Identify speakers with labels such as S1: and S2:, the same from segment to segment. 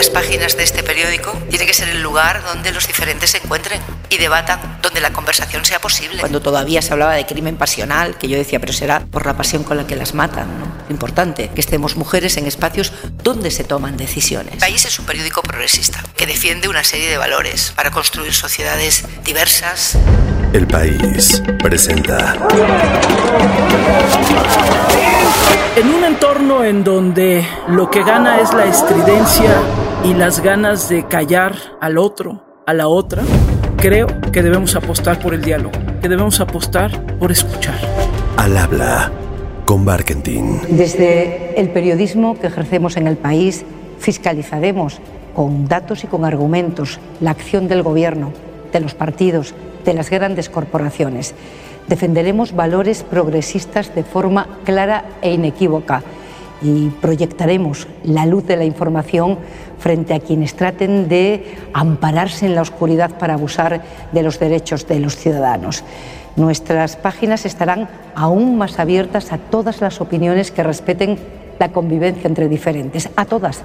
S1: Las páginas de este periódico tienen que ser el lugar donde los diferentes se encuentren y debatan, donde la conversación sea posible.
S2: Cuando todavía se hablaba de crimen pasional, que yo decía, pero será por la pasión con la que las matan. ¿no? Importante que estemos mujeres en espacios donde se toman decisiones.
S1: El País es un periódico progresista que defiende una serie de valores para construir sociedades diversas.
S3: El País presenta.
S4: En un entorno en donde lo que gana es la estridencia y las ganas de callar al otro, a la otra, creo que debemos apostar por el diálogo, que debemos apostar por escuchar.
S3: Al habla con Barkentin.
S2: Desde el periodismo que ejercemos en el país, fiscalizaremos con datos y con argumentos la acción del gobierno, de los partidos, de las grandes corporaciones. Defenderemos valores progresistas de forma clara e inequívoca y proyectaremos la luz de la información frente a quienes traten de ampararse en la oscuridad para abusar de los derechos de los ciudadanos. Nuestras páginas estarán aún más abiertas a todas las opiniones que respeten la convivencia entre diferentes, a todas,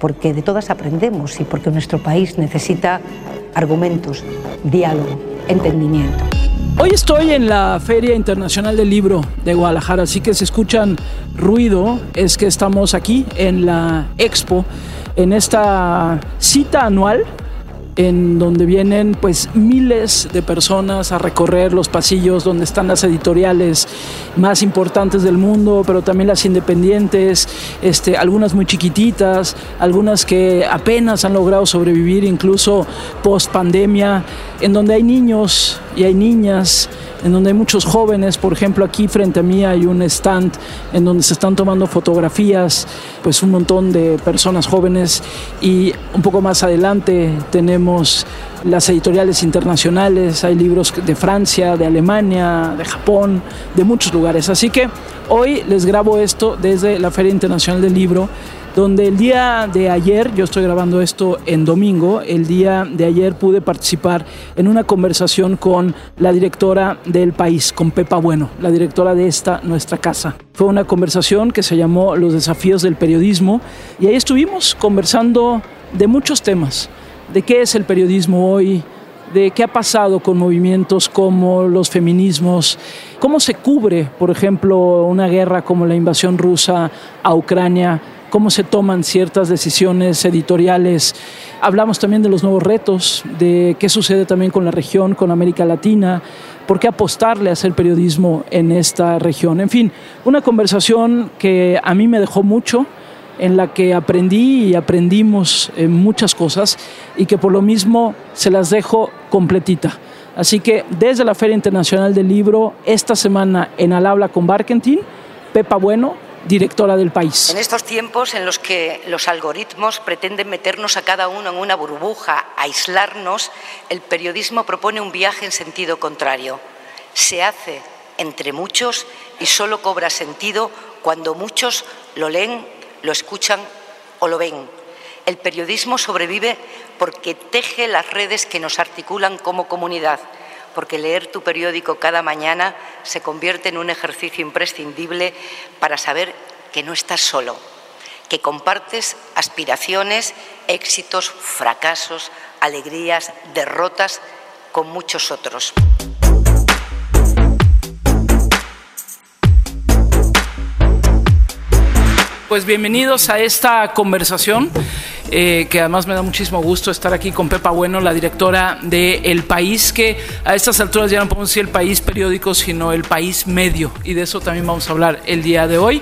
S2: porque de todas aprendemos y porque nuestro país necesita argumentos, diálogo, entendimiento.
S4: Hoy estoy en la Feria Internacional del Libro de Guadalajara, así que si escuchan ruido es que estamos aquí en la Expo, en esta cita anual en donde vienen pues miles de personas a recorrer los pasillos donde están las editoriales más importantes del mundo, pero también las independientes, este, algunas muy chiquititas, algunas que apenas han logrado sobrevivir incluso post pandemia, en donde hay niños y hay niñas en donde hay muchos jóvenes, por ejemplo aquí frente a mí hay un stand en donde se están tomando fotografías, pues un montón de personas jóvenes. Y un poco más adelante tenemos las editoriales internacionales, hay libros de Francia, de Alemania, de Japón, de muchos lugares. Así que hoy les grabo esto desde la Feria Internacional del Libro donde el día de ayer, yo estoy grabando esto en domingo, el día de ayer pude participar en una conversación con la directora del país, con Pepa Bueno, la directora de esta, nuestra casa. Fue una conversación que se llamó Los desafíos del periodismo y ahí estuvimos conversando de muchos temas, de qué es el periodismo hoy, de qué ha pasado con movimientos como los feminismos, cómo se cubre, por ejemplo, una guerra como la invasión rusa a Ucrania, cómo se toman ciertas decisiones editoriales. Hablamos también de los nuevos retos, de qué sucede también con la región, con América Latina, por qué apostarle a hacer periodismo en esta región. En fin, una conversación que a mí me dejó mucho, en la que aprendí y aprendimos muchas cosas y que por lo mismo se las dejo completita. Así que desde la Feria Internacional del Libro, esta semana en Al Habla con Barkentin, Pepa Bueno, directora del país.
S1: En estos tiempos en los que los algoritmos pretenden meternos a cada uno en una burbuja, aislarnos, el periodismo propone un viaje en sentido contrario. Se hace entre muchos y solo cobra sentido cuando muchos lo leen, lo escuchan o lo ven. El periodismo sobrevive porque teje las redes que nos articulan como comunidad porque leer tu periódico cada mañana se convierte en un ejercicio imprescindible para saber que no estás solo, que compartes aspiraciones, éxitos, fracasos, alegrías, derrotas con muchos otros.
S4: Pues bienvenidos a esta conversación. Eh, que además me da muchísimo gusto estar aquí con Pepa Bueno, la directora de El País, que a estas alturas ya no podemos decir el país periódico, sino el país medio, y de eso también vamos a hablar el día de hoy.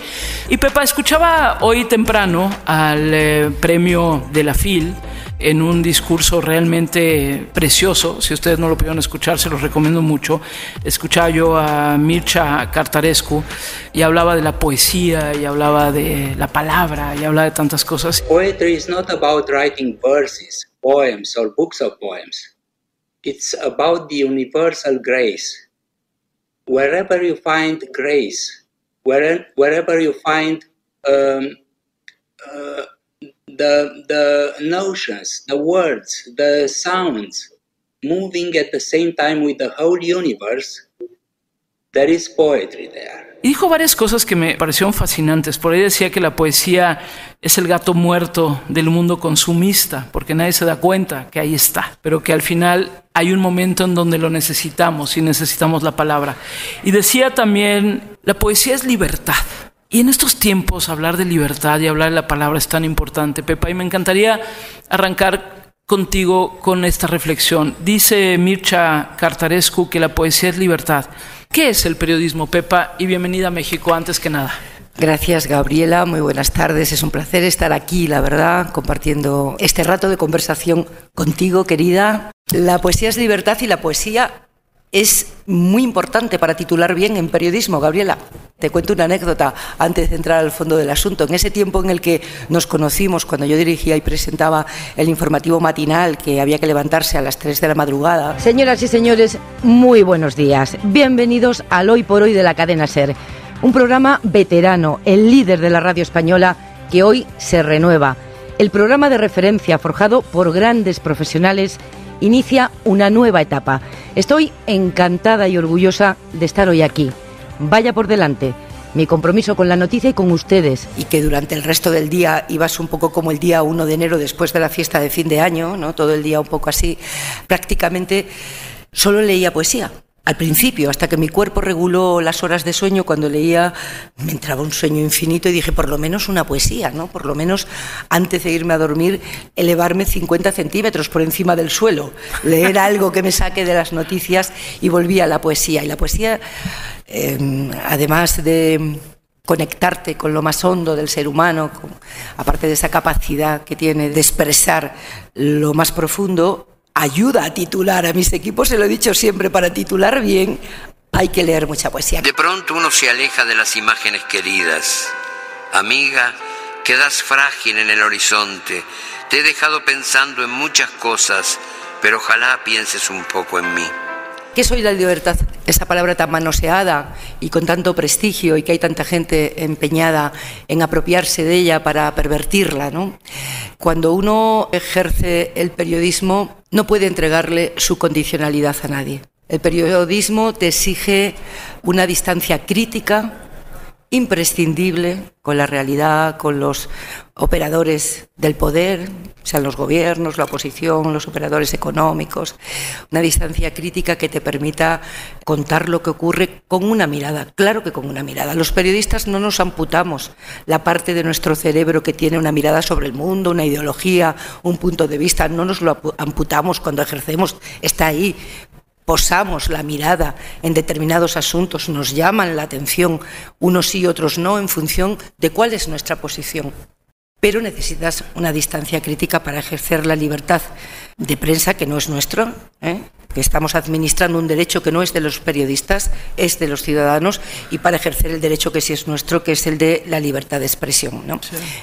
S4: Y Pepa, escuchaba hoy temprano al eh, premio de la FIL en un discurso realmente precioso. Si ustedes no lo pudieron escuchar, se los recomiendo mucho. Escuchaba yo a Mircha Cartarescu y hablaba de la poesía, y hablaba de la palabra, y hablaba de tantas cosas.
S5: Poetry is not about writing verses, poems, or books of poems. It's about the universal grace. Wherever you find grace, where, wherever you find um, uh, the, the notions, the words, the sounds moving at the same time with the whole universe, there is poetry there.
S4: Y dijo varias cosas que me parecieron fascinantes. Por ahí decía que la poesía es el gato muerto del mundo consumista, porque nadie se da cuenta que ahí está, pero que al final hay un momento en donde lo necesitamos y necesitamos la palabra. Y decía también, la poesía es libertad. Y en estos tiempos hablar de libertad y hablar de la palabra es tan importante, Pepa, y me encantaría arrancar contigo con esta reflexión. Dice Mircha Cartarescu que la poesía es libertad. ¿Qué es el periodismo, Pepa? Y bienvenida a México antes que nada.
S2: Gracias, Gabriela. Muy buenas tardes. Es un placer estar aquí, la verdad, compartiendo este rato de conversación contigo, querida. La poesía es libertad y la poesía es muy importante para titular bien en periodismo, Gabriela. Te cuento una anécdota antes de entrar al fondo del asunto. En ese tiempo en el que nos conocimos, cuando yo dirigía y presentaba el informativo matinal, que había que levantarse a las 3 de la madrugada. Señoras y señores, muy buenos días. Bienvenidos al Hoy por Hoy de la cadena Ser. Un programa veterano, el líder de la radio española, que hoy se renueva. El programa de referencia forjado por grandes profesionales inicia una nueva etapa. Estoy encantada y orgullosa de estar hoy aquí. Vaya por delante. Mi compromiso con la noticia y con ustedes. Y que durante el resto del día ibas un poco como el día 1 de enero después de la fiesta de fin de año, ¿no? Todo el día un poco así. Prácticamente solo leía poesía. Al principio, hasta que mi cuerpo reguló las horas de sueño, cuando leía me entraba un sueño infinito y dije, por lo menos una poesía, ¿no? Por lo menos antes de irme a dormir, elevarme 50 centímetros por encima del suelo, leer algo que me saque de las noticias y volví a la poesía. Y la poesía, em, además de conectarte con lo más hondo del ser humano, aparte de esa capacidad que tiene de expresar lo más profundo, ayuda a titular a mis equipos, se lo he dicho siempre, para titular bien hay que leer mucha poesía.
S6: De pronto uno se aleja de las imágenes queridas. Amiga, quedas frágil en el horizonte. Te he dejado pensando en muchas cosas, pero ojalá pienses un poco en mí.
S2: ¿Qué soy la libertad? Esa palabra tan manoseada y con tanto prestigio y que hay tanta gente empeñada en apropiarse de ella para pervertirla. ¿no? Cuando uno ejerce el periodismo no puede entregarle su condicionalidad a nadie. El periodismo te exige una distancia crítica imprescindible con la realidad, con los operadores del poder, sean los gobiernos, la oposición, los operadores económicos, una distancia crítica que te permita contar lo que ocurre con una mirada, claro que con una mirada. Los periodistas no nos amputamos la parte de nuestro cerebro que tiene una mirada sobre el mundo, una ideología, un punto de vista, no nos lo amputamos cuando ejercemos, está ahí, posamos la mirada en determinados asuntos, nos llaman la atención unos y otros no en función de cuál es nuestra posición. Pero necesitas una distancia crítica para ejercer la libertad de prensa que no es nuestro, ¿eh? Que estamos administrando un derecho que no es de los periodistas, es de los ciudadanos, y para ejercer el derecho que sí es nuestro, que es el de la libertad de expresión.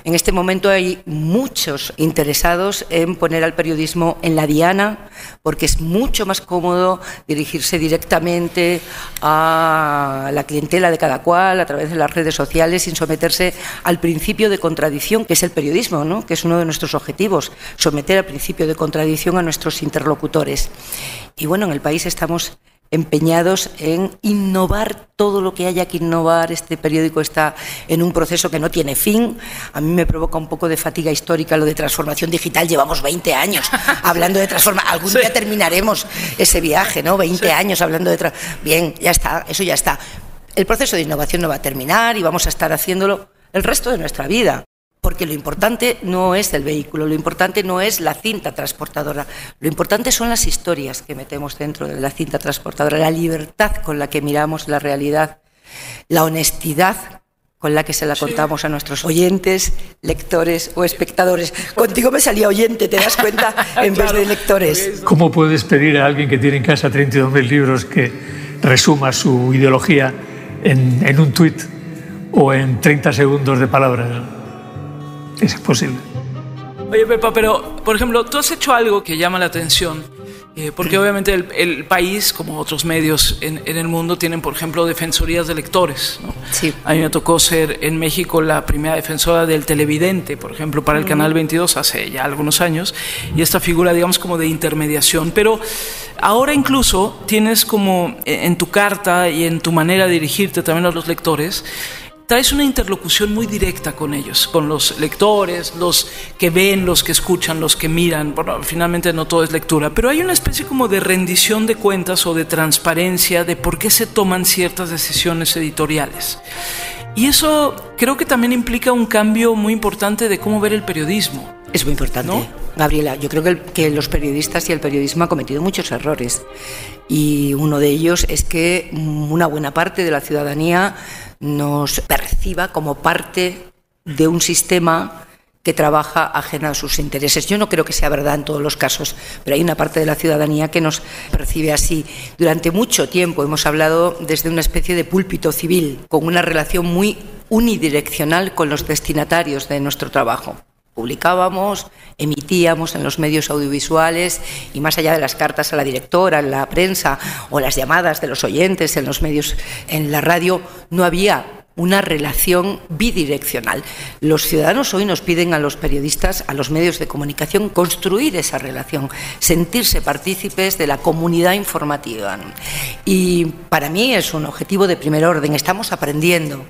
S2: En este momento hay muchos interesados en poner al periodismo en la diana, porque es mucho más cómodo dirigirse directamente a la clientela de cada cual a través de las redes sociales sin someterse al principio de contradicción, que es el periodismo, ¿no? que es uno de nuestros objetivos, someter al principio de contradicción a nuestros interlocutores. Y bueno, en el país estamos empeñados en innovar todo lo que haya que innovar. Este periódico está en un proceso que no tiene fin. A mí me provoca un poco de fatiga histórica lo de transformación digital. Llevamos 20 años hablando de transformación. Algún día terminaremos ese viaje, ¿no? 20 años hablando de... Bien, ya está, eso ya está. El proceso de innovación no va a terminar y vamos a estar haciéndolo el resto de nuestra vida. Porque lo importante no es el vehículo, lo importante no es la cinta transportadora, lo importante son las historias que metemos dentro de la cinta transportadora, la libertad con la que miramos la realidad, la honestidad con la que se la contamos a nuestros oyentes, lectores o espectadores. Contigo me salía oyente, ¿te das cuenta? En vez de lectores.
S7: ¿Cómo puedes pedir a alguien que tiene en casa 32.000 libros que resuma su ideología en, en un tuit o en 30 segundos de palabras? Es posible.
S4: Oye, Pepa, pero, por ejemplo, tú has hecho algo que llama la atención Eh, porque obviamente el, país, como otros medios en, el mundo, tienen, por ejemplo, defensorías de lectores.
S2: Sí.
S4: A mí me tocó ser en México la primera defensora del televidente, por ejemplo, para el Canal 22 hace ya algunos años, y esta figura, digamos, como de intermediación. Pero ahora incluso tienes como en tu carta y en tu manera de dirigirte también a los lectores, traes una interlocución muy directa con ellos, con los lectores, los que ven, los que escuchan, los que miran. Bueno, finalmente no todo es lectura, pero hay una especie como de rendición de cuentas o de transparencia de por qué se toman ciertas decisiones editoriales. Y eso creo que también implica un cambio muy importante de cómo ver el periodismo.
S2: Es muy importante. Gabriela, yo creo que, que, los periodistas y el periodismo han cometido muchos errores. Y uno de ellos es que una buena parte de la ciudadanía nos perciba como parte de un sistema que trabaja ajena a sus intereses. Yo no creo que sea verdad en todos los casos, pero hay una parte de la ciudadanía que nos percibe así. Durante mucho tiempo hemos hablado desde una especie de púlpito civil, con una relación muy unidireccional con los destinatarios de nuestro trabajo. Publicábamos, emitíamos en los medios audiovisuales y más allá de las cartas a la directora, en la prensa o las llamadas de los oyentes en los medios, en la radio, no había una relación bidireccional. Los ciudadanos hoy nos piden a los periodistas, a los medios de comunicación, construir esa relación, sentirse partícipes de la comunidad informativa. Y para mí es un objetivo de primer orden. Estamos aprendiendo.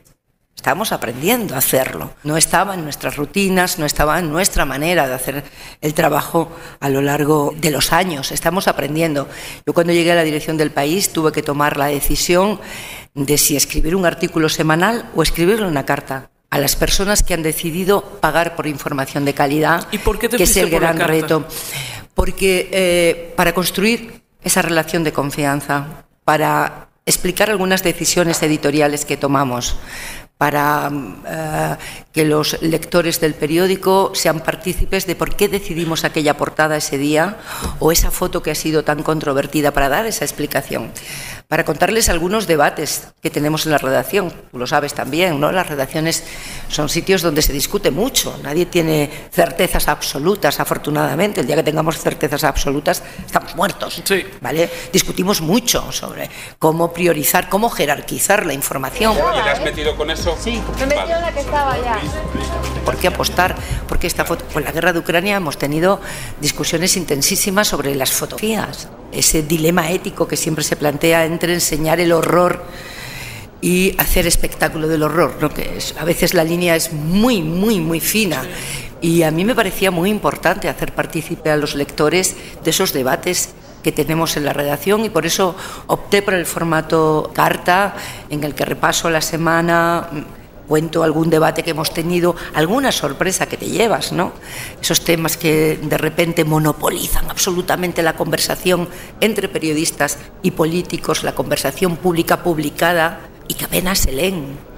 S2: Estamos aprendiendo a hacerlo. No estaba en nuestras rutinas, no estaba en nuestra manera de hacer el trabajo a lo largo de los años. Estamos aprendiendo. Yo cuando llegué a la dirección del país tuve que tomar la decisión de si escribir un artículo semanal o escribirle una carta a las personas que han decidido pagar por información de calidad,
S4: ¿Y por qué te
S2: que es el gran reto. Porque eh, para construir esa relación de confianza, para explicar algunas decisiones editoriales que tomamos, para eh, que los lectores del periódico sean partícipes de por qué decidimos aquella portada ese día o esa foto que ha sido tan controvertida para dar esa explicación. Para contarles algunos debates que tenemos en la redacción, tú lo sabes también, ¿no? Las redacciones son sitios donde se discute mucho, nadie tiene certezas absolutas, afortunadamente. El día que tengamos certezas absolutas, estamos muertos.
S4: Sí.
S2: ¿Vale? Discutimos mucho sobre cómo priorizar, cómo jerarquizar la información.
S8: ¿Y le has metido con eso?
S2: Sí.
S9: Me metió en la que estaba ya.
S2: ¿Por qué apostar? Porque esta foto, con la guerra de Ucrania hemos tenido discusiones intensísimas sobre las fotografías, ese dilema ético que siempre se plantea entre enseñar el horror y hacer espectáculo del horror, ¿no? que a veces la línea es muy, muy, muy fina. Y a mí me parecía muy importante hacer partícipe a los lectores de esos debates que tenemos en la redacción y por eso opté por el formato carta en el que repaso la semana cuento algún debate que hemos tenido, alguna sorpresa que te llevas, ¿no? Esos temas que de repente monopolizan absolutamente la conversación entre periodistas y políticos, la conversación pública publicada y que apenas se leen.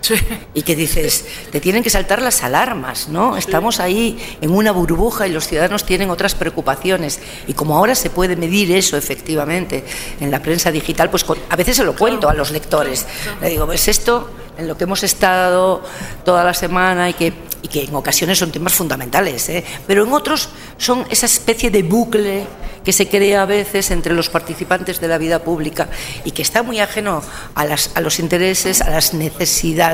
S2: Y que dices, te tienen que saltar las alarmas, ¿no? Estamos ahí en una burbuja y los ciudadanos tienen otras preocupaciones. Y como ahora se puede medir eso efectivamente en la prensa digital, pues a veces se lo cuento a los lectores. Le digo, pues esto en lo que hemos estado toda la semana y que, y que en ocasiones son temas fundamentales, ¿eh? pero en otros son esa especie de bucle que se crea a veces entre los participantes de la vida pública y que está muy ajeno a, las, a los intereses, a las necesidades.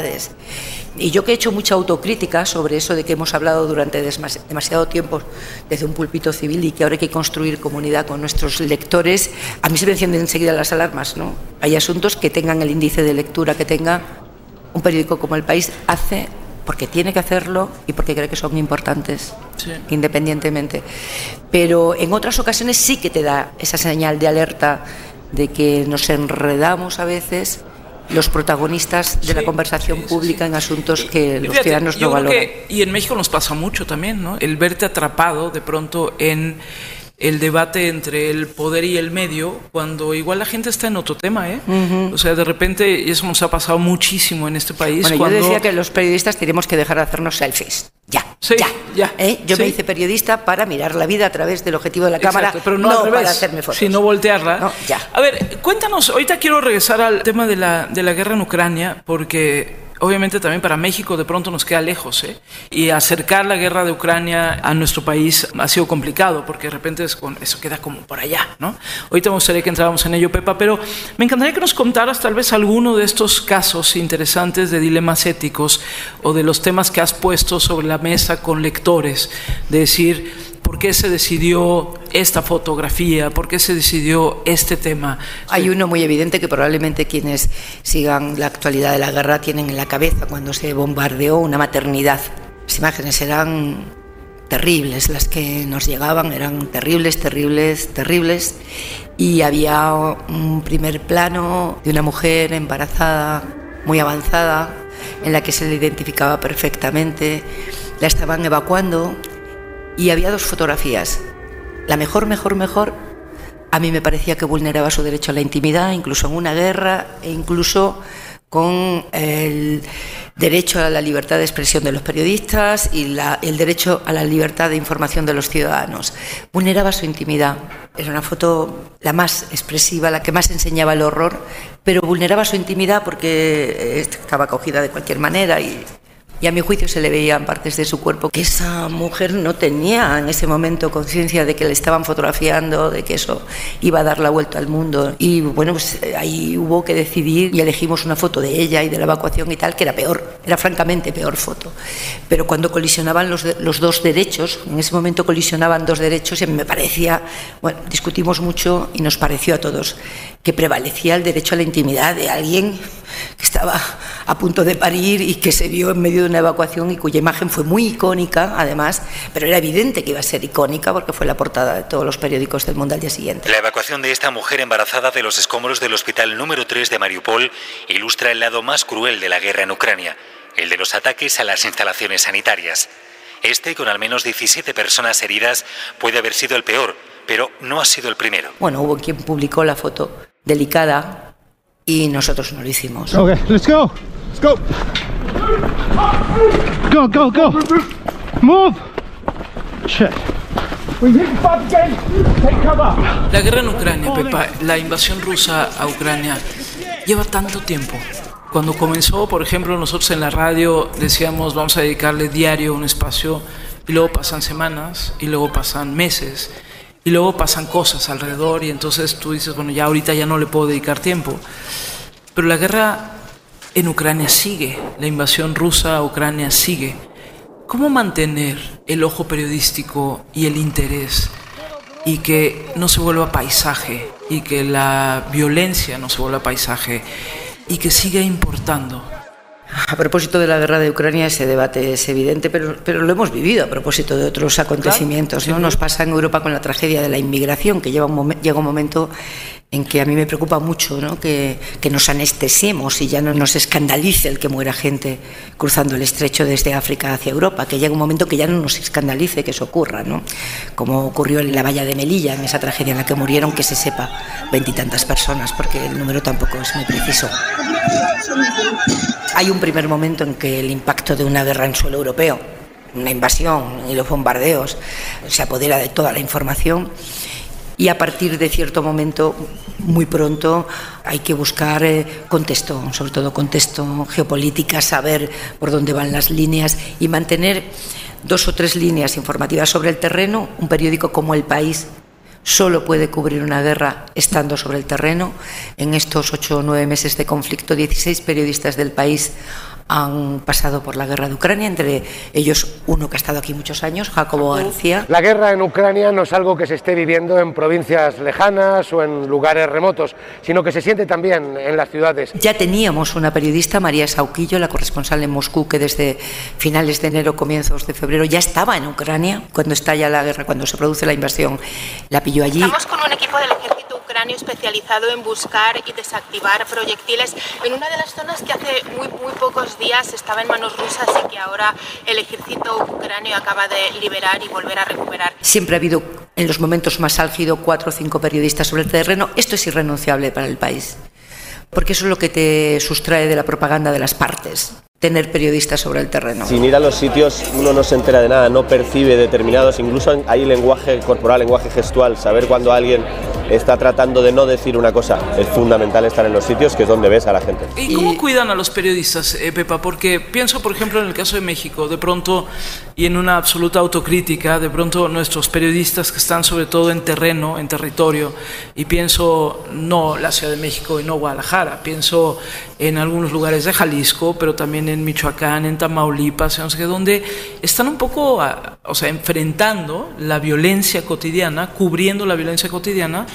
S2: Y yo que he hecho mucha autocrítica sobre eso de que hemos hablado durante demasiado tiempo desde un púlpito civil y que ahora hay que construir comunidad con nuestros lectores, a mí se me encienden enseguida las alarmas. ¿no? Hay asuntos que tengan el índice de lectura que tenga un periódico como El País hace porque tiene que hacerlo y porque cree que son importantes,
S4: Sí.
S2: independientemente. Pero en otras ocasiones sí que te da esa señal de alerta de que nos enredamos a veces los protagonistas de la conversación
S4: sí,
S2: pública en asuntos que los
S4: fíjate,
S2: ciudadanos no valoran.
S4: que- y en México nos pasa mucho también, ¿no? El verte atrapado de pronto en el debate entre el poder y el medio, cuando igual la gente está en otro tema, ¿eh? O sea, de repente, y eso nos ha pasado muchísimo en este país.
S2: Bueno,
S4: cuando...
S2: yo decía que los periodistas tenemos que dejar de hacernos selfies. Ya,
S4: Sí,
S2: ya.
S4: ya,
S2: ¿Eh? Yo me hice periodista para mirar la vida a través del objetivo de la cámara,
S4: Exacto, pero no, al revés,
S2: para hacerme fotos.
S4: sino voltearla.
S2: No, ya.
S4: A ver, cuéntanos, ahorita quiero regresar al tema de la, de la guerra en Ucrania, porque obviamente también para México de pronto nos queda lejos. ¿eh? Y acercar la guerra de Ucrania a nuestro país ha sido complicado porque de repente eso queda como por allá. ¿no? Ahorita me gustaría que entráramos en ello, Pepa, pero me encantaría que nos contaras tal vez alguno de estos casos interesantes de dilemas éticos o de los temas que has puesto sobre la mesa con lectores. De decir, ¿Por qué se decidió esta fotografía? ¿Por qué se decidió este tema?
S2: Hay uno muy evidente que probablemente quienes sigan la actualidad de la guerra tienen en la cabeza cuando se bombardeó una maternidad. Las imágenes eran terribles, las que nos llegaban eran terribles, terribles, terribles. Y había un primer plano de una mujer embarazada, muy avanzada, en la que se le identificaba perfectamente. La estaban evacuando y había dos fotografías. La mejor, mejor, mejor, a mí me parecía que vulneraba su derecho a la intimidad, incluso en una guerra e incluso con el derecho a la libertad de expresión de los periodistas y el derecho a la libertad de información de los ciudadanos. Vulneraba su intimidad. Era una foto la más expresiva, la que más enseñaba el horror, pero vulneraba su intimidad porque estaba cogida de cualquier manera y y a mi juicio se le veían partes de su cuerpo que esa mujer no tenía en ese momento conciencia de que le estaban fotografiando, de que eso iba a dar la vuelta al mundo. Y bueno, pues eh, ahí hubo que decidir y elegimos una foto de ella y de la evacuación y tal, que era peor, era francamente peor foto. Pero cuando colisionaban los, los dos derechos, en ese momento colisionaban dos derechos y me parecía, bueno, discutimos mucho y nos pareció a todos que prevalecía el derecho a la intimidad de alguien que estaba a punto de parir y que se vio en medio de una evacuación y cuya imagen fue muy icónica, además, pero era evidente que iba a ser icónica porque fue la portada de todos los periódicos del mundo al día siguiente.
S8: La evacuación de esta mujer embarazada de los escombros del hospital número 3 de Mariupol ilustra el lado más cruel de la guerra en Ucrania, el de los ataques a las instalaciones sanitarias. Este, con al menos 17 personas heridas, puede haber sido el peor, pero no ha sido el primero.
S2: Bueno, hubo quien publicó la foto delicada y nosotros no lo hicimos.
S9: Okay, let's go. Let's go. Go, go, go. Move. Shit.
S4: La guerra en Ucrania, Pepa, la invasión rusa a Ucrania, lleva tanto tiempo. Cuando comenzó, por ejemplo, nosotros en la radio decíamos vamos a dedicarle diario un espacio y luego pasan semanas y luego pasan meses y luego pasan cosas alrededor y entonces tú dices, bueno, ya ahorita ya no le puedo dedicar tiempo. Pero la guerra en Ucrania sigue, la invasión rusa a Ucrania sigue. ¿Cómo mantener el ojo periodístico y el interés y que no se vuelva paisaje y que la violencia no se vuelva paisaje y que siga importando?
S2: A propósito de la guerra de Ucrania, ese debate es evidente, pero, pero lo hemos vivido a propósito de otros acontecimientos. ¿no? Nos pasa en Europa con la tragedia de la inmigración, que lleva un llega un momento en que a mí me preocupa mucho ¿no? que, que, nos anestesiemos y ya no nos escandalice el que muera gente cruzando el estrecho desde África hacia Europa, que llegue un momento que ya no nos escandalice que eso ocurra, ¿no? como ocurrió en la valla de Melilla, en esa tragedia en la que murieron, que se sepa, veintitantas personas, porque el número tampoco es muy preciso. Hay un primer momento en que el impacto de una guerra en suelo europeo, una invasión y los bombardeos, se apodera de toda la información y a partir de cierto momento, muy pronto, hay que buscar eh, contexto, sobre todo contexto geopolítica, saber por dónde van las líneas y mantener dos o tres líneas informativas sobre el terreno. Un periódico como El País solo puede cubrir una guerra estando sobre el terreno. En estos ocho o nueve meses de conflicto, 16 periodistas del país han pasado por la guerra de Ucrania, entre ellos uno que ha estado aquí muchos años, Jacobo García.
S10: La guerra en Ucrania no es algo que se esté viviendo en provincias lejanas o en lugares remotos, sino que se siente también en las ciudades.
S2: Ya teníamos una periodista, María Sauquillo, la corresponsal en Moscú, que desde finales de enero, comienzos de febrero ya estaba en Ucrania, cuando estalla la guerra, cuando se produce la invasión, la pilló allí.
S11: Estamos con un equipo del ejército ucranio especializado en buscar y desactivar proyectiles en una de las zonas que hace muy, muy pocos días estaba en manos rusas y que ahora el ejército ucranio acaba de liberar y volver a recuperar.
S2: Siempre ha habido en los momentos más álgidos cuatro o cinco periodistas sobre el terreno. Esto es irrenunciable para el país, porque eso es lo que te sustrae de la propaganda de las partes tener periodistas sobre el terreno.
S12: Sin ir a los sitios uno no se entera de nada, no percibe determinados, incluso hay lenguaje corporal, lenguaje gestual, saber cuando alguien está tratando de no decir una cosa. Es fundamental estar en los sitios que es donde ves a la gente.
S4: ¿Y cómo cuidan a los periodistas, eh, Pepa? Porque pienso, por ejemplo, en el caso de México, de pronto, y en una absoluta autocrítica, de pronto nuestros periodistas que están sobre todo en terreno, en territorio, y pienso no la Ciudad de México y no Guadalajara, pienso en algunos lugares de Jalisco, pero también en Michoacán, en Tamaulipas, no sé qué, donde están un poco, o sea, enfrentando la violencia cotidiana, cubriendo la violencia cotidiana,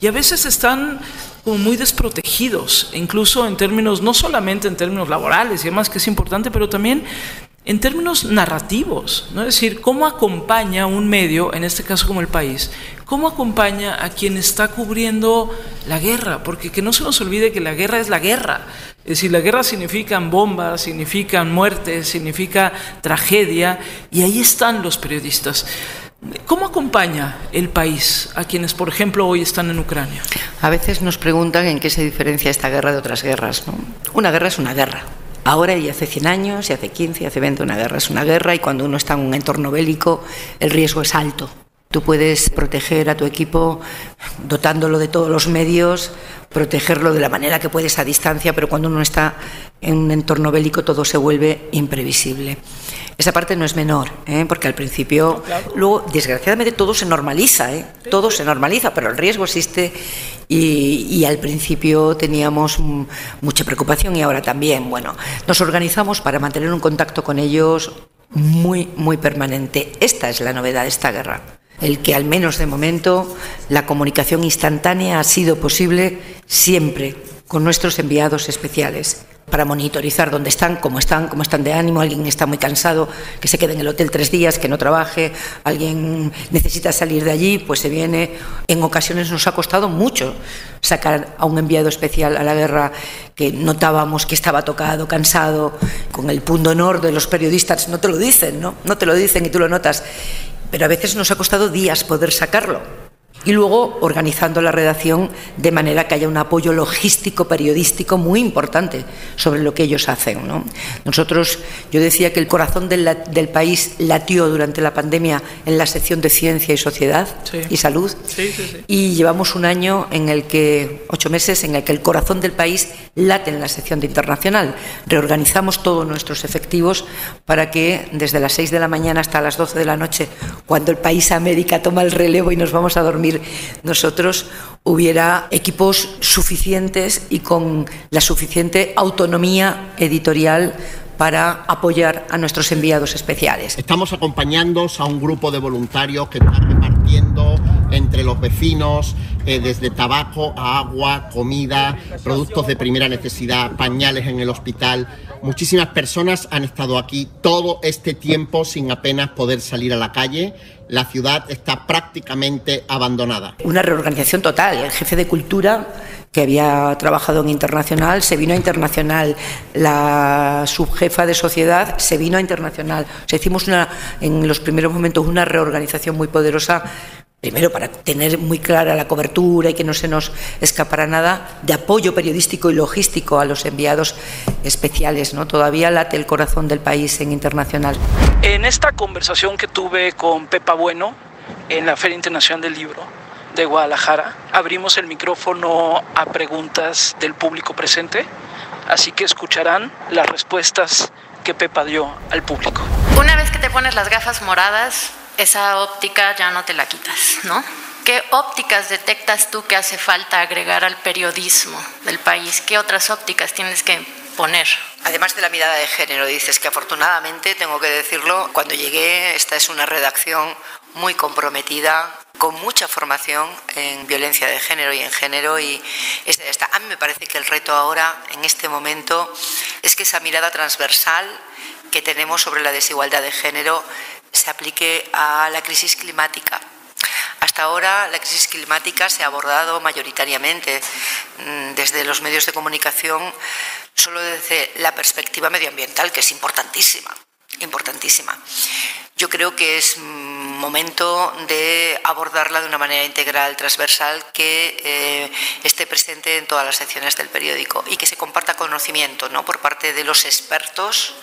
S4: y a veces están como muy desprotegidos, incluso en términos, no solamente en términos laborales y demás, que es importante, pero también en términos narrativos, ¿no? es decir, cómo acompaña un medio, en este caso como el país, cómo acompaña a quien está cubriendo la guerra, porque que no se nos olvide que la guerra es la guerra, es decir, la guerra significan bombas, significan muertes, significa tragedia, y ahí están los periodistas. ¿Cómo acompaña el país a quienes, por ejemplo, hoy están en Ucrania?
S2: A veces nos preguntan en qué se diferencia esta guerra de otras guerras. Una guerra es una guerra. Ahora y hace 100 años, y hace 15, y hace 20, una guerra es una guerra y cuando uno está en un entorno bélico el riesgo es alto. Tú puedes proteger a tu equipo dotándolo de todos los medios, protegerlo de la manera que puedes a distancia, pero cuando uno está en un entorno bélico todo se vuelve imprevisible. Esa parte no es menor, ¿eh? porque al principio, luego desgraciadamente todo se normaliza, ¿eh? todo se normaliza, pero el riesgo existe y, y, al principio teníamos mucha preocupación y ahora también. Bueno, nos organizamos para mantener un contacto con ellos muy, muy permanente. Esta es la novedad de esta guerra el que al menos de momento la comunicación instantánea ha sido posible siempre con nuestros enviados especiales para monitorizar dónde están, cómo están, cómo están de ánimo, alguien está muy cansado, que se quede en el hotel tres días, que no trabaje, alguien necesita salir de allí, pues se viene. En ocasiones nos ha costado mucho sacar a un enviado especial a la guerra que notábamos que estaba tocado, cansado, con el punto honor de los periodistas, no te lo dicen, ¿no? No te lo dicen y tú lo notas pero a veces nos ha costado días poder sacarlo. Y luego organizando la redacción de manera que haya un apoyo logístico periodístico muy importante sobre lo que ellos hacen. ¿no? Nosotros, yo decía que el corazón del, del, país latió durante la pandemia en la sección de ciencia y sociedad
S4: sí.
S2: y salud.
S4: Sí, sí,
S2: y llevamos un año en el que, ocho meses, en el que el corazón del país late en la sección de internacional. Reorganizamos todos nuestros efectivos para que desde las seis de la mañana hasta las doce de la noche, cuando el país América toma el relevo y nos vamos a dormir nosotros hubiera equipos suficientes y con la suficiente autonomía editorial para apoyar a nuestros enviados especiales.
S13: Estamos acompañando a un grupo de voluntarios que están repartiendo entre los vecinos eh, desde tabaco a agua, comida, productos de primera necesidad, pañales en el hospital. Muchísimas personas han estado aquí todo este tiempo sin apenas poder salir a la calle. La ciudad está prácticamente abandonada.
S2: Una reorganización total. El jefe de cultura que había trabajado en internacional, se vino a internacional. La subjefa de sociedad se vino a internacional. O sea, hicimos una, en los primeros momentos una reorganización muy poderosa primero para tener muy clara la cobertura y que no se nos escapara nada, de apoyo periodístico y logístico a los enviados especiales. ¿no? Todavía late el corazón del país en internacional.
S4: En esta conversación que tuve con Pepa Bueno en la Feria Internacional del Libro de Guadalajara, abrimos el micrófono a preguntas del público presente, así que escucharán las respuestas que Pepa dio al público.
S14: Una vez que te pones las gafas moradas, esa óptica ya no te la quitas, ¿no? ¿Qué ópticas detectas tú que hace falta agregar al periodismo del país? ¿Qué otras ópticas tienes que poner?
S2: Además de la mirada de género, dices que afortunadamente, tengo que decirlo, cuando llegué, esta es una redacción muy comprometida, con mucha formación en violencia de género y en género. Y esta, a mí me parece que el reto ahora, en este momento, es que esa mirada transversal que tenemos sobre la desigualdad de género se aplique a la crisis climática. Hasta ahora la crisis climática se ha abordado mayoritariamente desde los medios de comunicación solo desde la perspectiva medioambiental, que es importantísima, importantísima. Yo creo que es momento de abordarla de una manera integral, transversal, que eh, esté presente en todas las secciones del periódico y que se comparta conocimiento ¿no? por parte de los expertos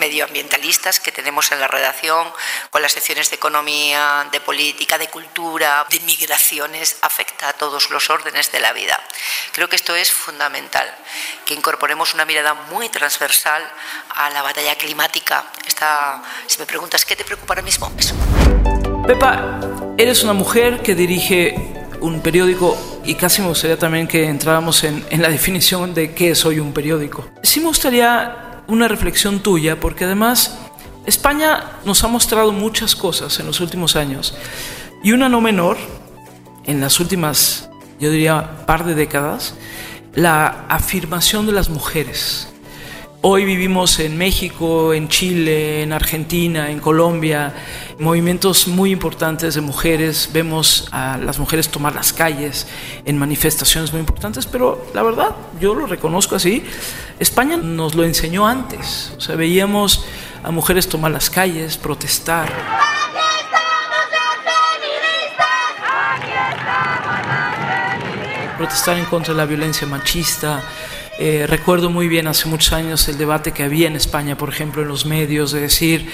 S1: medioambientalistas que tenemos en la redacción, con las secciones de economía, de política, de cultura, de migraciones, afecta a todos los órdenes de la vida. Creo que esto es fundamental, que incorporemos una mirada muy transversal a la batalla climática. Esta, si me preguntas qué te preocupa ahora mismo, eso.
S4: Pepa, eres una mujer que dirige un periódico y casi me gustaría también que entráramos en, en la definición de qué es hoy un periódico. Sí me gustaría una reflexión tuya, porque además España nos ha mostrado muchas cosas en los últimos años. Y una no menor, en las últimas, yo diría, par de décadas, la afirmación de las mujeres. Hoy vivimos en México, en Chile, en Argentina, en Colombia, movimientos muy importantes de mujeres. Vemos a las mujeres tomar las calles en manifestaciones muy importantes, pero la verdad, yo lo reconozco así, España nos lo enseñó antes. O sea, veíamos a mujeres tomar las calles, protestar. Protestar en contra de la violencia machista, eh, recuerdo muy bien hace muchos años el debate que había en España, por ejemplo, en los medios, de decir,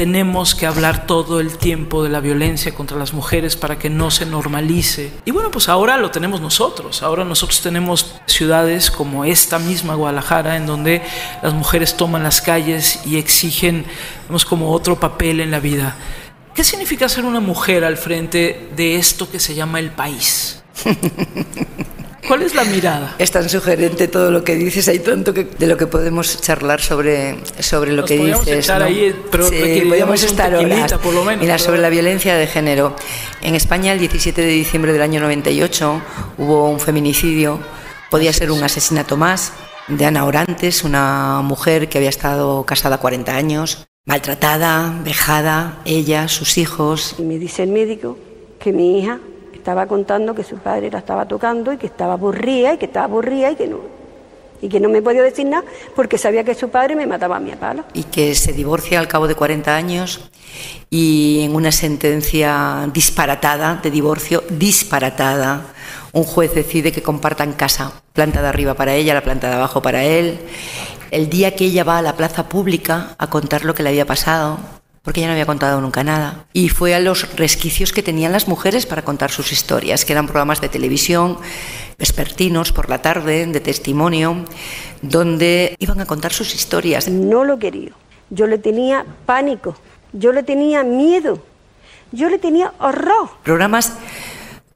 S4: tenemos que hablar todo el tiempo de la violencia contra las mujeres para que no se normalice. Y bueno, pues ahora lo tenemos nosotros. Ahora nosotros tenemos ciudades como esta misma Guadalajara, en donde las mujeres toman las calles y exigen vemos, como otro papel en la vida. ¿Qué significa ser una mujer al frente de esto que se llama el país? ¿Cuál es la mirada?
S2: Es tan sugerente todo lo que dices, hay tanto que, de lo que podemos charlar sobre, sobre lo
S4: Nos
S2: que dices.
S4: echar
S2: ¿no?
S4: ahí, pero
S2: sí, podemos estar horas.
S4: por lo menos,
S2: Mira,
S4: pero-
S2: sobre la violencia de género. En España, el 17 de diciembre del año 98, hubo un feminicidio, podía ser un asesinato más, de Ana Orantes, una mujer que había estado casada 40 años, maltratada, vejada, ella, sus hijos.
S15: Y me dice el médico que mi hija estaba contando que su padre la estaba tocando y que estaba aburrida y que estaba aburrida y que no y que no me podía decir nada porque sabía que su padre me mataba a mi palo.
S2: y que se divorcia al cabo de 40 años y en una sentencia disparatada de divorcio, disparatada, un juez decide que compartan casa, planta de arriba para ella, la planta de abajo para él. El día que ella va a la plaza pública a contar lo que le había pasado, porque ella no había contado nunca nada, y fue a los resquicios que tenían las mujeres para contar sus historias, que eran programas de televisión, vespertinos por la tarde, de testimonio, donde iban a contar sus historias.
S15: No lo quería. Yo le tenía pánico, yo le tenía miedo, yo le tenía horror.
S2: Programas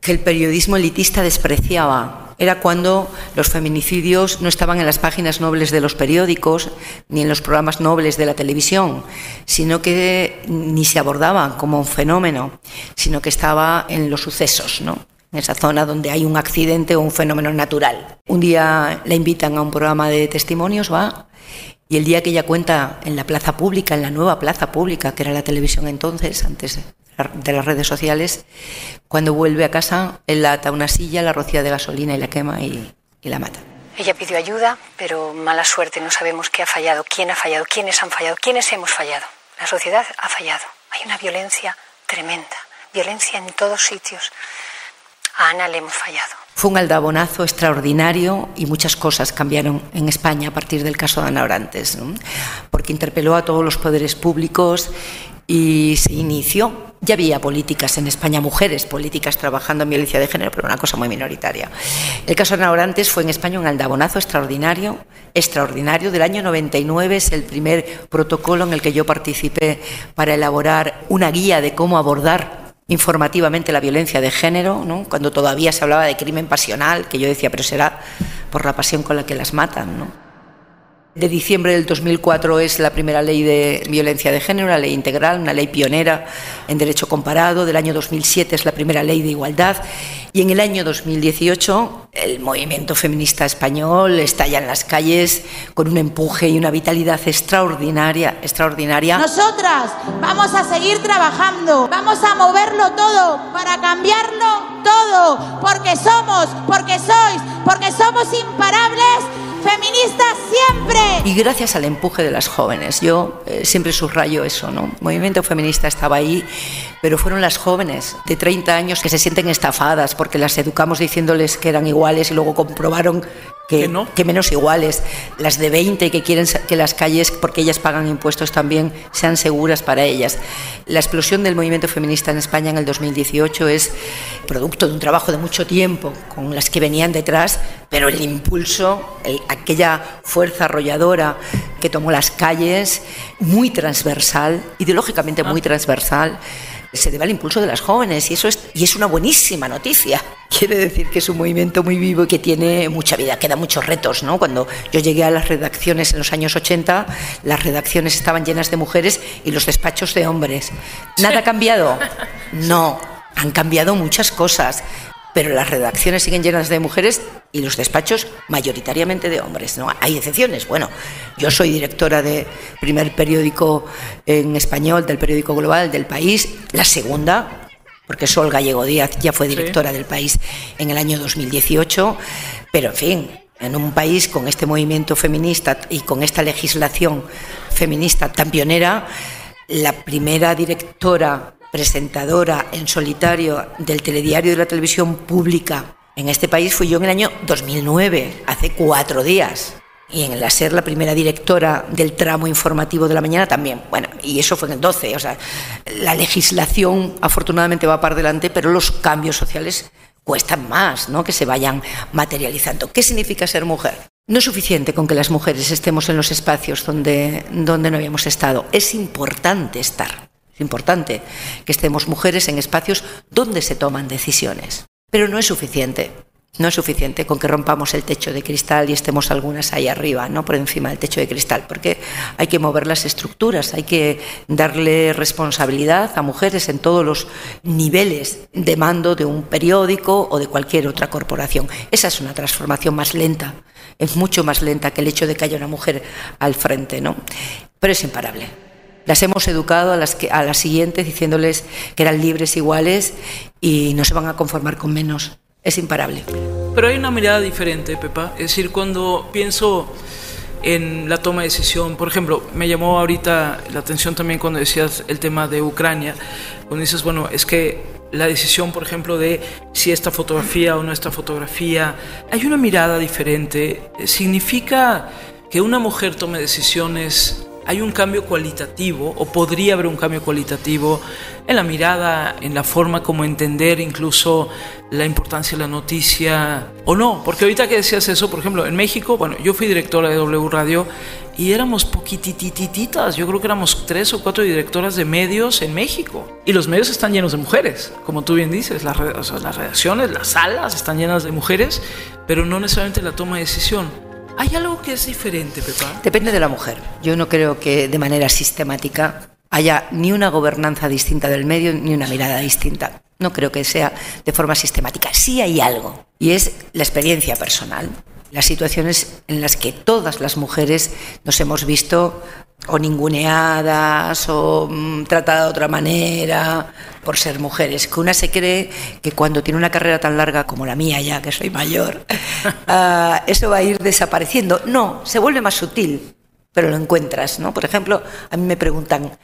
S2: que el periodismo elitista despreciaba. Era cuando los feminicidios no estaban en las páginas nobles de los periódicos ni en los programas nobles de la televisión, sino que ni se abordaban como un fenómeno, sino que estaba en los sucesos, ¿no? en esa zona donde hay un accidente o un fenómeno natural. Un día la invitan a un programa de testimonios, va, y el día que ella cuenta en la plaza pública, en la nueva plaza pública, que era la televisión entonces, antes de las redes sociales, cuando vuelve a casa, él la ata a una silla, la rocía de gasolina y la quema y, y la mata.
S16: Ella pidió ayuda, pero mala suerte, no sabemos qué ha fallado, quién ha fallado, quiénes han fallado, quiénes hemos fallado. La sociedad ha fallado. Hay una violencia tremenda, violencia en todos sitios. A Ana le hemos fallado.
S2: Fue un aldabonazo extraordinario y muchas cosas cambiaron en España a partir del caso de Ana Orantes, ¿no? porque interpeló a todos los poderes públicos y se inició. Ya había políticas en España, mujeres políticas trabajando en violencia de género, pero una cosa muy minoritaria. El caso de Orantes fue en España un aldabonazo extraordinario, extraordinario. Del año 99 es el primer protocolo en el que yo participé para elaborar una guía de cómo abordar informativamente la violencia de género, ¿no? cuando todavía se hablaba de crimen pasional, que yo decía, pero será por la pasión con la que las matan. ¿no? De diciembre del 2004 es la primera ley de violencia de género, una ley integral, una ley pionera en derecho comparado. Del año 2007 es la primera ley de igualdad. Y en el año 2018 el movimiento feminista español estalla en las calles con un empuje y una vitalidad extraordinaria, extraordinaria.
S17: Nosotras vamos a seguir trabajando, vamos a moverlo todo para cambiarlo todo, porque somos, porque sois, porque somos imparables, feministas siempre.
S2: Y gracias al empuje de las jóvenes, yo eh, siempre subrayo eso, ¿no? El movimiento feminista estaba ahí pero fueron las jóvenes de 30 años que se sienten estafadas porque las educamos diciéndoles que eran iguales y luego comprobaron que, que menos iguales. Las de 20 que quieren que las calles, porque ellas pagan impuestos también, sean seguras para ellas. La explosión del movimiento feminista en España en el 2018 es producto de un trabajo de mucho tiempo con las que venían detrás, pero el impulso, aquella fuerza arrolladora que tomó las calles, muy transversal, ideológicamente muy transversal, se debe al impulso de las jóvenes y eso es, y es una buenísima noticia. Quiere decir que es un movimiento muy vivo y que tiene mucha vida, queda muchos retos. ¿no? Cuando yo llegué a las redacciones en los años 80, las redacciones estaban llenas de mujeres y los despachos de hombres. ¿Nada ha cambiado? No, han cambiado muchas cosas pero las redacciones siguen llenas de mujeres y los despachos mayoritariamente de hombres. ¿no? Hay excepciones. Bueno, yo soy directora del primer periódico en español, del periódico global del país, la segunda, porque Sol Gallego Díaz ya fue directora del país en el año 2018, pero en fin, en un país con este movimiento feminista y con esta legislación feminista tan pionera, la primera directora presentadora en solitario del telediario de la televisión pública en este país fui yo en el año 2009, hace cuatro días. Y en la SER, la primera directora del tramo informativo de la mañana también. Bueno, y eso fue en el 12. O sea, la legislación afortunadamente va para adelante, pero los cambios sociales cuestan más, ¿no? Que se vayan materializando. ¿Qué significa ser mujer? No es suficiente con que las mujeres estemos en los espacios donde, donde no habíamos estado. Es importante estar. Es importante que estemos mujeres en espacios donde se toman decisiones. Pero no es suficiente. No es suficiente con que rompamos el techo de cristal y estemos algunas ahí arriba, no por encima del techo de cristal, porque hay que mover las estructuras, hay que darle responsabilidad a mujeres en todos los niveles de mando de un periódico o de cualquier otra corporación. Esa es una transformación más lenta, es mucho más lenta que el hecho de que haya una mujer al frente, ¿no? Pero es imparable. Las hemos educado a las, que, a las siguientes diciéndoles que eran libres, iguales y no se van a conformar con menos. Es imparable.
S4: Pero hay una mirada diferente, Pepa. Es decir, cuando pienso en la toma de decisión, por ejemplo, me llamó ahorita la atención también cuando decías el tema de Ucrania, cuando dices, bueno, es que la decisión, por ejemplo, de si esta fotografía o no esta fotografía, hay una mirada diferente. ¿Significa que una mujer tome decisiones hay un cambio cualitativo o podría haber un cambio cualitativo en la mirada, en la forma como entender incluso la importancia de la noticia o no, porque ahorita que decías eso, por ejemplo, en México, bueno, yo fui directora de W Radio y éramos poquititititas, yo creo que éramos tres o cuatro directoras de medios en México. Y los medios están llenos de mujeres, como tú bien dices, las, las redacciones, las salas están llenas de mujeres, pero no necesariamente la toma de decisión. ¿Hay algo que es diferente, Pepa?
S2: Depende de la mujer. Yo no creo que de manera sistemática haya ni una gobernanza distinta del medio ni una mirada distinta. No creo que sea de forma sistemática. Sí hay algo, y es la experiencia personal. Las situaciones en las que todas las mujeres nos hemos visto o ninguneadas o mm, tratadas de otra manera por ser mujeres. Que una se cree que cuando tiene una carrera tan larga como la mía ya, que soy mayor, uh, eso va a ir desapareciendo. No, se vuelve más sutil, pero lo encuentras, ¿no? Por ejemplo, a mí me preguntan,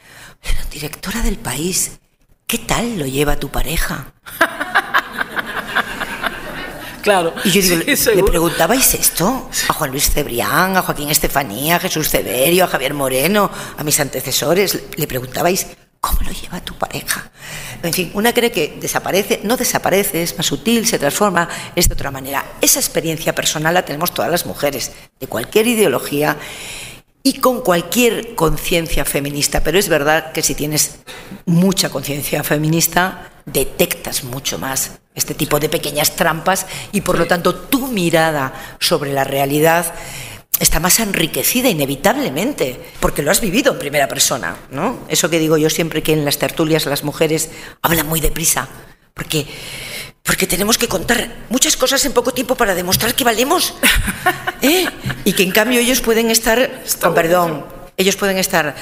S2: directora del país, ¿qué tal lo lleva tu pareja?
S4: Claro.
S2: Y yo digo, ¿le preguntabais esto? A Juan Luis Cebrián, a Joaquín Estefanía, a Jesús Severio, a Javier Moreno, a mis antecesores. ¿Le preguntabais cómo lo lleva tu pareja? En fin, una cree que desaparece, no desaparece, es más sutil, se transforma, es de otra manera. Esa experiencia personal la tenemos todas las mujeres, de cualquier ideología y con cualquier conciencia feminista. Pero es verdad que si tienes mucha conciencia feminista, detectas mucho más este tipo de pequeñas trampas y por lo tanto tu mirada sobre la realidad está más enriquecida inevitablemente, porque lo has vivido en primera persona, ¿no? Eso que digo yo siempre que en las tertulias las mujeres hablan muy deprisa, porque porque tenemos que contar muchas cosas en poco tiempo para demostrar que valemos. ¿eh? Y que en cambio ellos pueden estar, con perdón, ellos pueden estar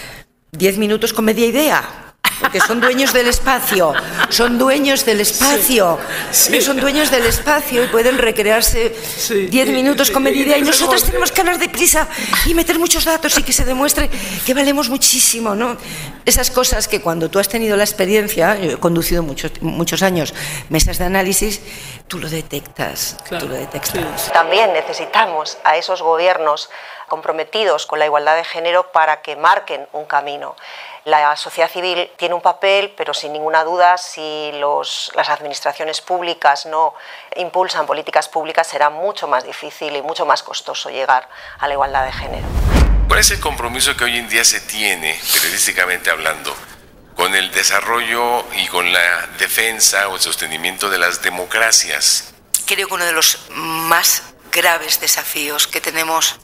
S2: diez minutos con media idea
S18: porque son dueños del espacio, son dueños del espacio, son dueños del espacio y pueden recrearse 10 minutos con medida y nosotros tenemos que hablar deprisa y meter muchos datos y que se demuestre que valemos muchísimo, ¿no? Esas cosas que cuando tú has tenido la experiencia, yo he conducido muchos, muchos años mesas de análisis, tú lo detectas, tú lo detectas.
S19: También necesitamos a esos gobiernos comprometidos con la igualdad de género para que marquen un camino. La sociedad civil tiene un papel, pero sin ninguna duda, si los, las administraciones públicas no impulsan políticas públicas, será mucho más difícil y mucho más costoso llegar a la igualdad de género.
S20: ¿Cuál es el compromiso que hoy en día se tiene, periodísticamente hablando, con el desarrollo y con la defensa o el sostenimiento de las democracias?
S2: Creo que uno de los más graves desafíos que tenemos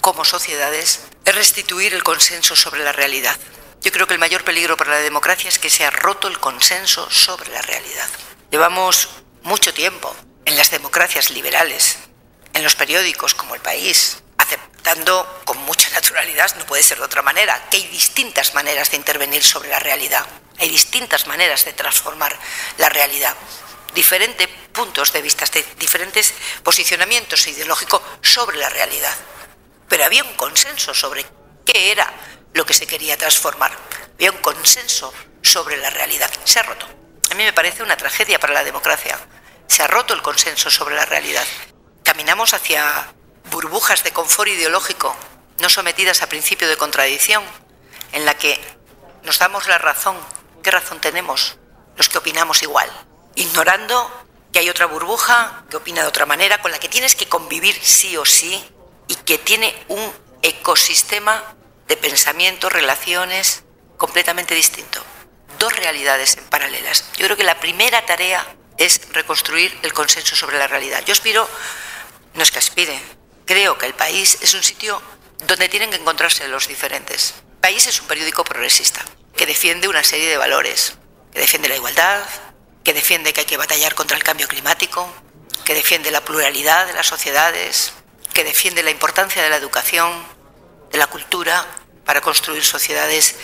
S2: como sociedades es restituir el consenso sobre la realidad. Yo creo que el mayor peligro para la democracia es que se ha roto el consenso sobre la realidad. Llevamos mucho tiempo en las democracias liberales, en los periódicos como El País, aceptando con mucha naturalidad, no puede ser de otra manera, que hay distintas maneras de intervenir sobre la realidad, hay distintas maneras de transformar la realidad, diferentes puntos de vista, diferentes posicionamientos ideológicos sobre la realidad. Pero había un consenso sobre qué era lo que se quería transformar. Había un consenso sobre la realidad. Se ha roto. A mí me parece una tragedia para la democracia. Se ha roto el consenso sobre la realidad. Caminamos hacia burbujas de confort ideológico, no sometidas a principio de contradicción, en la que nos damos la razón. ¿Qué razón tenemos los que opinamos igual? Ignorando que hay otra burbuja que opina de otra manera, con la que tienes que convivir sí o sí y que tiene un ecosistema de pensamiento, relaciones completamente distinto. Dos realidades en paralelas. Yo creo que la primera tarea es reconstruir el consenso sobre la realidad. Yo aspiro, no es que aspire, creo que el país es un sitio donde tienen que encontrarse los diferentes. El país es un periódico progresista que defiende una serie de valores, que defiende la igualdad, que defiende que hay que batallar contra el cambio climático, que defiende la pluralidad de las sociedades, que defiende la importancia de la educación, de la cultura, para construir sociedades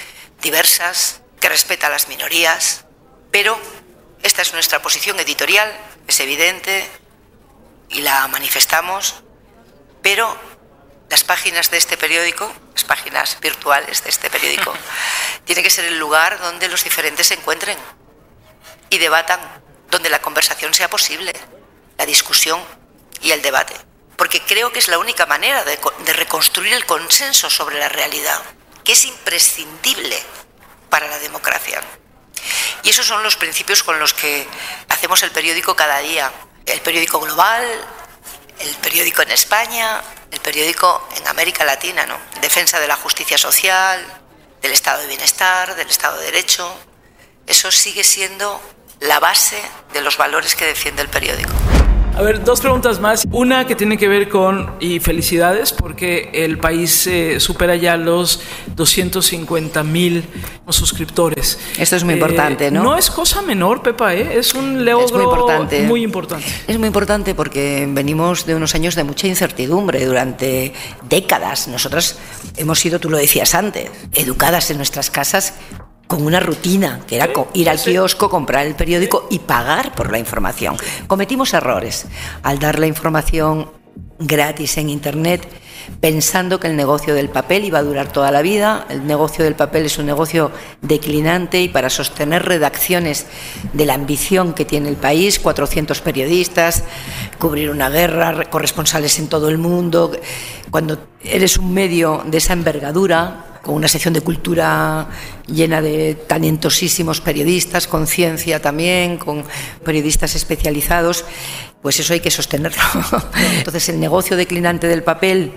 S2: diversas, que respeta a las minorías, pero esta es nuestra posición editorial, es evidente y la manifestamos, pero las páginas de este periódico, las páginas virtuales de este periódico, tiene que ser el lugar donde los diferentes se encuentren y debatan, donde la conversación sea posible, la discusión y el debate porque creo que es la única manera de, reconstruir el consenso sobre la realidad, que es imprescindible para la democracia. Y esos son los principios con los que hacemos el periódico cada día. El periódico global, el periódico en España, el periódico en América Latina, ¿no? Defensa de la justicia social, del estado de bienestar, del estado de derecho. Eso sigue siendo la base de los valores que defiende el periódico.
S4: A ver, dos preguntas más. Una que tiene que ver con, y felicidades, porque el país eh, supera ya los 250 mil suscriptores.
S18: Esto es muy importante, ¿no?
S4: No es cosa menor, Pepa, ¿eh? es un logro
S18: es muy importante.
S4: muy importante.
S18: Es muy importante porque venimos de unos años de mucha incertidumbre durante décadas. Nosotras hemos sido, tú lo decías antes, educadas en nuestras casas con una rutina, que era ir al kiosco, comprar el periódico y pagar por la información. Cometimos errores al dar la información gratis en Internet pensando que el negocio del papel iba a durar toda la vida. El negocio del papel es un negocio declinante y para sostener redacciones de la ambición que tiene el país, 400 periodistas, cubrir una guerra, corresponsales en todo el mundo, cuando eres un medio de esa envergadura, con una sección de cultura llena de talentosísimos periodistas, con ciencia también, con periodistas especializados, pues eso hay que sostenerlo. Entonces el negocio declinante del papel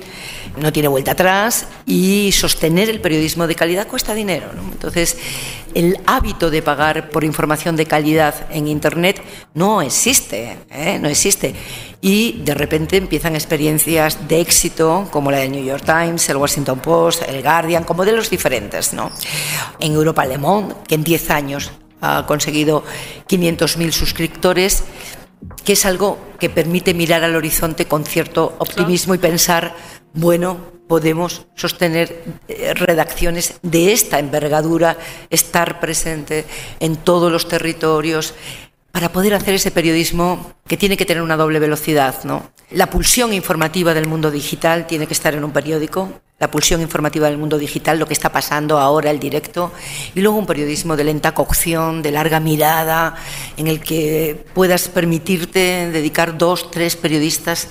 S18: no tiene vuelta atrás y sostener el periodismo de calidad cuesta dinero. Entonces el hábito de pagar por información de calidad en Internet no existe, ¿eh? no existe. Y de repente empiezan experiencias de éxito como la del New York Times, el Washington Post, el Guardian, con modelos diferentes. ¿no? En Europa Le Monde, que en 10 años ha conseguido 500.000 suscriptores, que es algo que permite mirar al horizonte con cierto optimismo y pensar, bueno,
S2: podemos sostener eh, redacciones de esta envergadura, estar presente en todos los territorios, para poder hacer ese periodismo que tiene que tener una doble velocidad. ¿no? La pulsión informativa del mundo digital tiene que estar en un periódico, la pulsión informativa del mundo digital, lo que está pasando ahora, el directo, y luego un periodismo de lenta cocción, de larga mirada, en el que puedas permitirte dedicar dos, tres periodistas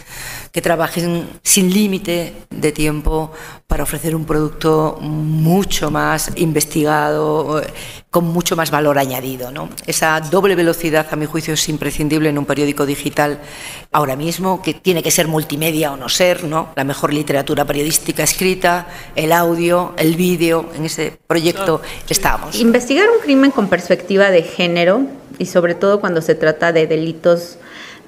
S2: que trabajen sin límite de tiempo para ofrecer un producto mucho más investigado, con mucho más valor añadido. ¿no? Esa doble velocidad, a mi juicio, es imprescindible en un periódico digital ahora mismo, que tiene que ser multimedia o no ser, ¿no? la mejor literatura periodística escrita, el audio, el vídeo, en ese proyecto estamos.
S21: Investigar un crimen con perspectiva de género y sobre todo cuando se trata de delitos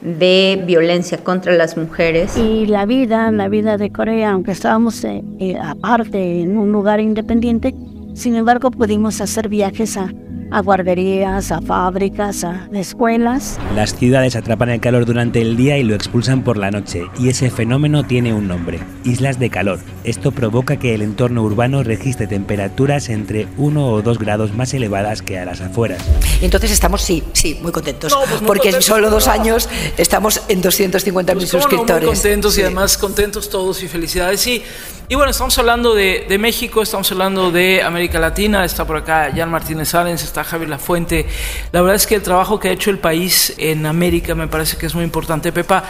S21: de violencia contra las mujeres.
S22: Y la vida, la vida de Corea, aunque estábamos eh, eh, aparte en un lugar independiente, sin embargo pudimos hacer viajes a, a guarderías, a fábricas, a escuelas.
S23: Las ciudades atrapan el calor durante el día y lo expulsan por la noche, y ese fenómeno tiene un nombre, islas de calor. Esto provoca que el entorno urbano registre temperaturas entre 1 o 2 grados más elevadas que a las afueras.
S2: Entonces estamos, sí, sí, muy contentos,
S4: No, pues muy
S2: porque en solo dos años estamos en 250.000
S4: Pues, cómo no,
S2: suscriptores.
S4: muy contentos
S2: Sí.
S4: y además contentos todos y felicidades. Sí. Y bueno, estamos hablando de, de México, estamos hablando de América Latina, está por acá Jan Martínez Arens, está Javier Lafuente. La verdad es que el trabajo que ha hecho el país en América me parece que es muy importante. Pepa,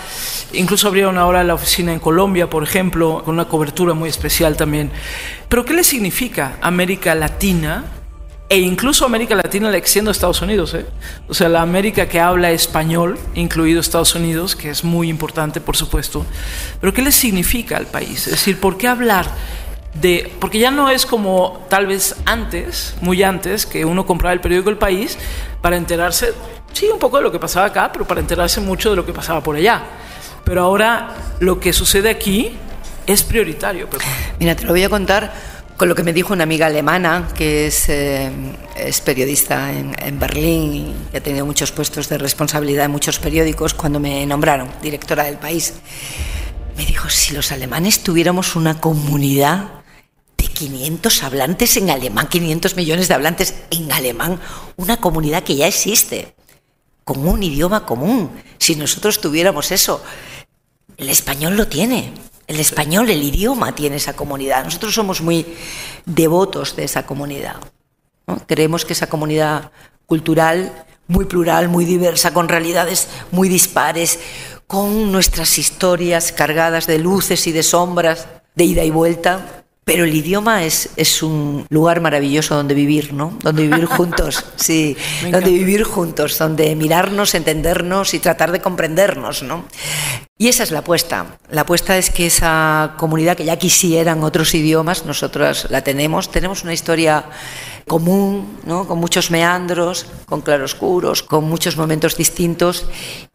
S4: incluso abrieron ahora la oficina en Colombia, por ejemplo, con una cobertura muy especial también. Pero ¿qué le significa América Latina e incluso América Latina la extiendo a Estados Unidos. ¿eh? O sea, la América que habla español, incluido Estados Unidos, que es muy importante, por supuesto. Pero ¿qué le significa al país? Es decir, ¿por qué hablar de...? Porque ya no es como tal vez antes, muy antes, que uno compraba el periódico El País para enterarse, sí, un poco de lo que pasaba acá, pero para enterarse mucho de lo que pasaba por allá. Pero ahora lo que sucede aquí es prioritario.
S2: Mira, te lo voy a contar con lo que me dijo una amiga alemana que es, eh, es periodista en, en Berlín y ha tenido muchos puestos de responsabilidad en muchos periódicos cuando me nombraron directora del país. Me dijo, si los alemanes tuviéramos una comunidad 500 hablantes en alemán, 500 millones de hablantes en alemán, una comunidad que ya existe, con un idioma común, si nosotros tuviéramos eso, el español lo tiene. El español, el idioma tiene esa comunidad. Nosotros somos muy devotos de esa comunidad. ¿no? Creemos que esa comunidad cultural, muy plural, muy diversa, con realidades muy dispares, con nuestras historias cargadas de luces y de sombras, de ida y vuelta. Pero el idioma es, es un lugar maravilloso donde vivir, ¿no? Donde vivir juntos, sí, donde vivir juntos, donde mirarnos, entendernos y tratar de comprendernos, ¿no? Y esa es la apuesta. La apuesta es que esa comunidad que ya quisieran otros idiomas, nosotros la tenemos. Tenemos una historia común, ¿no? con muchos meandros, con claroscuros, con muchos momentos distintos.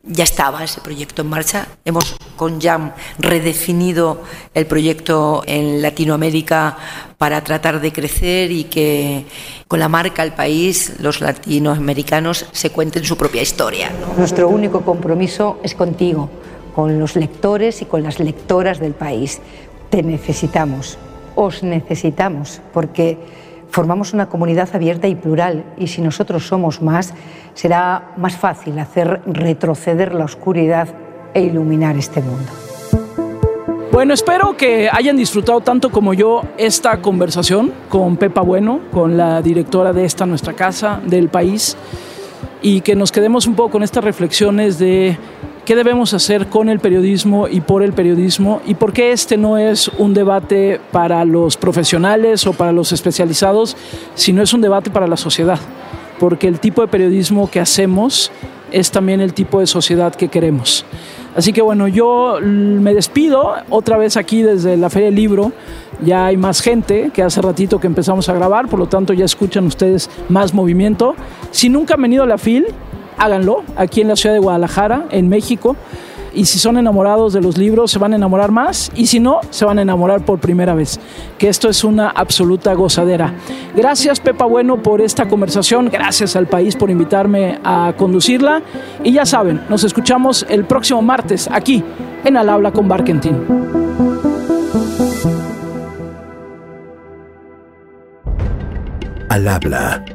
S2: Ya estaba ese proyecto en marcha. Hemos con Jam redefinido el proyecto en Latinoamérica para tratar de crecer y que con la marca El País los latinoamericanos se cuenten su propia historia.
S24: Nuestro único compromiso es contigo, con los lectores y con las lectoras del país. Te necesitamos, os necesitamos, porque formamos una comunidad abierta y plural y si nosotros somos más, será más fácil hacer retroceder la oscuridad e iluminar este mundo.
S4: Bueno, espero que hayan disfrutado tanto como yo esta conversación con Pepa Bueno, con la directora de esta nuestra casa, del país, y que nos quedemos un poco con estas reflexiones de qué debemos hacer con el periodismo y por el periodismo y por qué este no es un debate para los profesionales o para los especializados, sino es un debate para la sociedad, porque el tipo de periodismo que hacemos es también el tipo de sociedad que queremos. Así que bueno, yo me despido otra vez aquí desde la Feria del Libro. Ya hay más gente que hace ratito que empezamos a grabar, por lo tanto ya escuchan ustedes más movimiento. Si nunca han venido a la FIL, háganlo aquí en la ciudad de Guadalajara, en México. Y si son enamorados de los libros, se van a enamorar más. Y si no, se van a enamorar por primera vez. Que esto es una absoluta gozadera. Gracias, Pepa Bueno, por esta conversación. Gracias al país por invitarme a conducirla. Y ya saben, nos escuchamos el próximo martes aquí en Al Habla con Barkentin.
S25: Al habla